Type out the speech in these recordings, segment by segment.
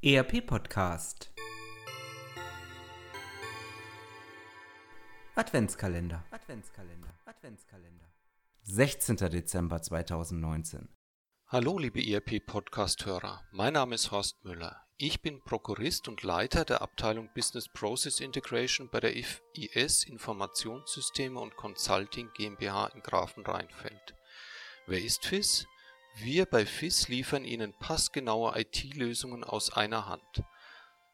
ERP Podcast Adventskalender Adventskalender Adventskalender 16. Dezember 2019 Hallo liebe ERP Podcast Hörer, mein Name ist Horst Müller. Ich bin Prokurist und Leiter der Abteilung Business Process Integration bei der FIS Informationssysteme und Consulting GmbH in Grafenrheinfeld. Wer ist FIS? Wir bei FIS liefern Ihnen passgenaue IT-Lösungen aus einer Hand.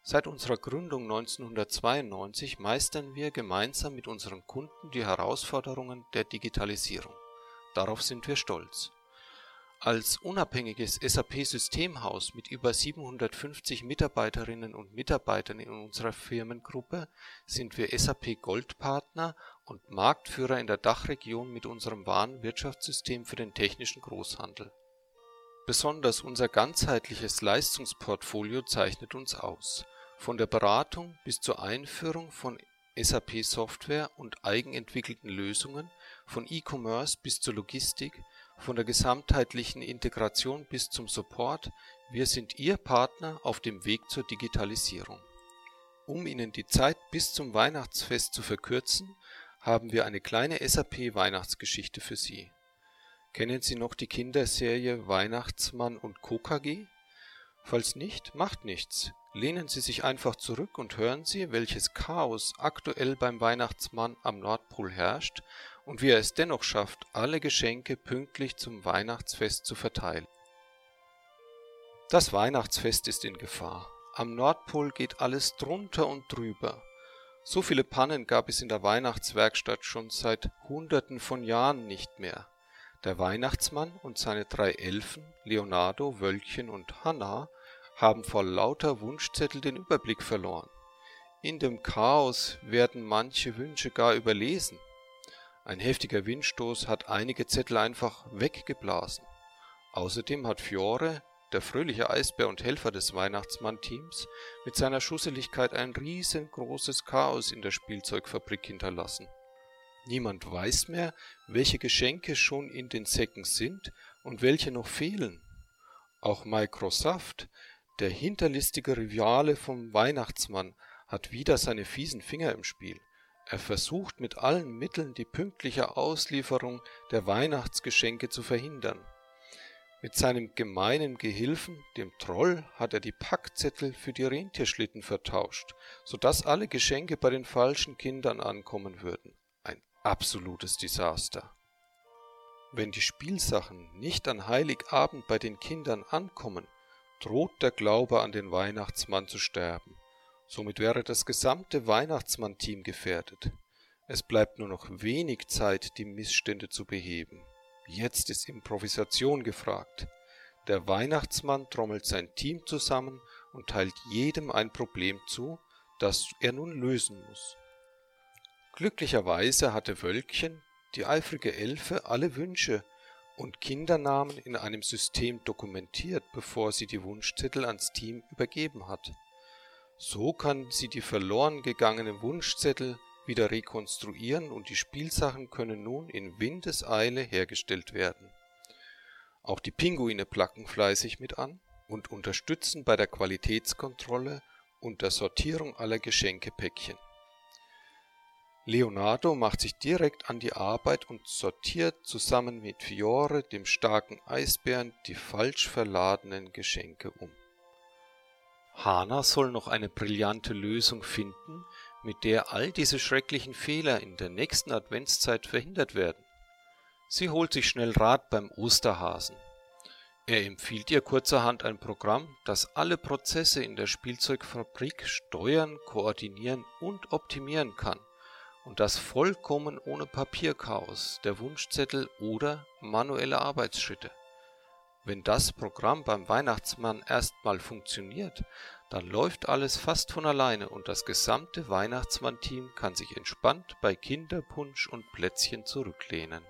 Seit unserer Gründung 1992 meistern wir gemeinsam mit unseren Kunden die Herausforderungen der Digitalisierung. Darauf sind wir stolz. Als unabhängiges SAP-Systemhaus mit über 750 Mitarbeiterinnen und Mitarbeitern in unserer Firmengruppe sind wir SAP Goldpartner und Marktführer in der Dachregion mit unserem Warenwirtschaftssystem für den technischen Großhandel Besonders unser ganzheitliches Leistungsportfolio zeichnet uns aus, von der Beratung bis zur Einführung von SAP-Software und eigenentwickelten Lösungen, von E-Commerce bis zur Logistik, von der gesamtheitlichen Integration bis zum Support, wir sind Ihr Partner auf dem Weg zur Digitalisierung. Um Ihnen die Zeit bis zum Weihnachtsfest zu verkürzen, haben wir eine kleine SAP-Weihnachtsgeschichte für Sie Kennen Sie noch die Kinderserie Weihnachtsmann und Co. KG? Falls nicht, macht nichts. Lehnen Sie sich einfach zurück und hören Sie, welches Chaos aktuell beim Weihnachtsmann am Nordpol herrscht und wie er es dennoch schafft, alle Geschenke pünktlich zum Weihnachtsfest zu verteilen. Das Weihnachtsfest ist in Gefahr. Am Nordpol geht alles drunter und drüber. So viele Pannen gab es in der Weihnachtswerkstatt schon seit Hunderten von Jahren nicht mehr. Der Weihnachtsmann und seine drei Elfen Leonardo, Wölkchen und Hanna haben vor lauter Wunschzettel den Überblick verloren. In dem Chaos werden manche Wünsche gar überlesen. Ein heftiger Windstoß hat einige Zettel einfach weggeblasen. Außerdem hat Fiore, der fröhliche Eisbär und Helfer des Weihnachtsmann-Teams, mit seiner Schusseligkeit ein riesengroßes Chaos in der Spielzeugfabrik hinterlassen Niemand weiß mehr, welche Geschenke schon in den Säcken sind und welche noch fehlen. Auch Microsoft, der hinterlistige Rivale vom Weihnachtsmann, hat wieder seine fiesen Finger im Spiel. Er versucht mit allen Mitteln die pünktliche Auslieferung der Weihnachtsgeschenke zu verhindern. Mit seinem gemeinen Gehilfen, dem Troll, hat er die Packzettel für die Rentierschlitten vertauscht, so dass alle Geschenke bei den falschen Kindern ankommen würden absolutes Desaster. Wenn die Spielsachen nicht an Heiligabend bei den Kindern ankommen, droht der Glaube an den Weihnachtsmann zu sterben. Somit wäre das gesamte Weihnachtsmann-Team gefährdet. Es bleibt nur noch wenig Zeit, die Missstände zu beheben. Jetzt ist Improvisation gefragt. Der Weihnachtsmann trommelt sein Team zusammen und teilt jedem ein Problem zu, das er nun lösen muss. Glücklicherweise hatte Wölkchen, die eifrige Elfe, alle Wünsche und Kindernamen in einem System dokumentiert, bevor sie die Wunschzettel ans Team übergeben hat. So kann sie die verloren gegangenen Wunschzettel wieder rekonstruieren und die Spielsachen können nun in Windeseile hergestellt werden. Auch die Pinguine placken fleißig mit an und unterstützen bei der Qualitätskontrolle und der Sortierung aller Geschenkepäckchen Leonardo macht sich direkt an die Arbeit und sortiert zusammen mit Fiore, dem starken Eisbären, die falsch verladenen Geschenke um. Hana soll noch eine brillante Lösung finden, mit der all diese schrecklichen Fehler in der nächsten Adventszeit verhindert werden. Sie holt sich schnell Rat beim Osterhasen. Er empfiehlt ihr kurzerhand ein Programm, das alle Prozesse in der Spielzeugfabrik steuern, koordinieren und optimieren kann und das vollkommen ohne Papierchaos der Wunschzettel oder manuelle Arbeitsschritte. Wenn das Programm beim Weihnachtsmann erstmal funktioniert, dann läuft alles fast von alleine und das gesamte Weihnachtsmann-Team kann sich entspannt bei Kinderpunsch und Plätzchen zurücklehnen.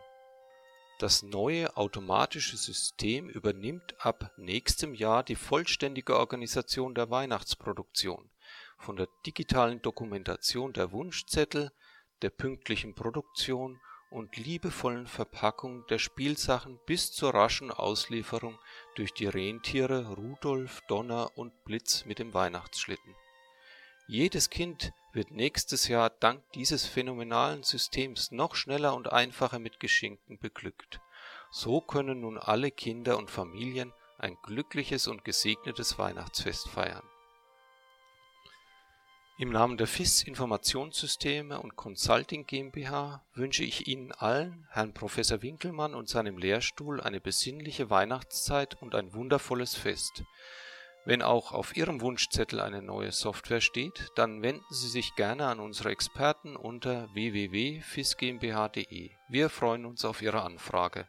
Das neue automatische System übernimmt ab nächstem Jahr die vollständige Organisation der Weihnachtsproduktion, von der digitalen Dokumentation der Wunschzettel der pünktlichen Produktion und liebevollen Verpackung der Spielsachen bis zur raschen Auslieferung durch die Rentiere Rudolf, Donner und Blitz mit dem Weihnachtsschlitten. Jedes Kind wird nächstes Jahr dank dieses phänomenalen Systems noch schneller und einfacher mit Geschenken beglückt. So können nun alle Kinder und Familien ein glückliches und gesegnetes Weihnachtsfest feiern im Namen der FIS Informationssysteme und Consulting GmbH wünsche ich Ihnen allen, Herrn Professor Winkelmann und seinem Lehrstuhl eine besinnliche Weihnachtszeit und ein wundervolles Fest. Wenn auch auf Ihrem Wunschzettel eine neue Software steht, dann wenden Sie sich gerne an unsere Experten unter www.fisgmbh.de. Wir freuen uns auf Ihre Anfrage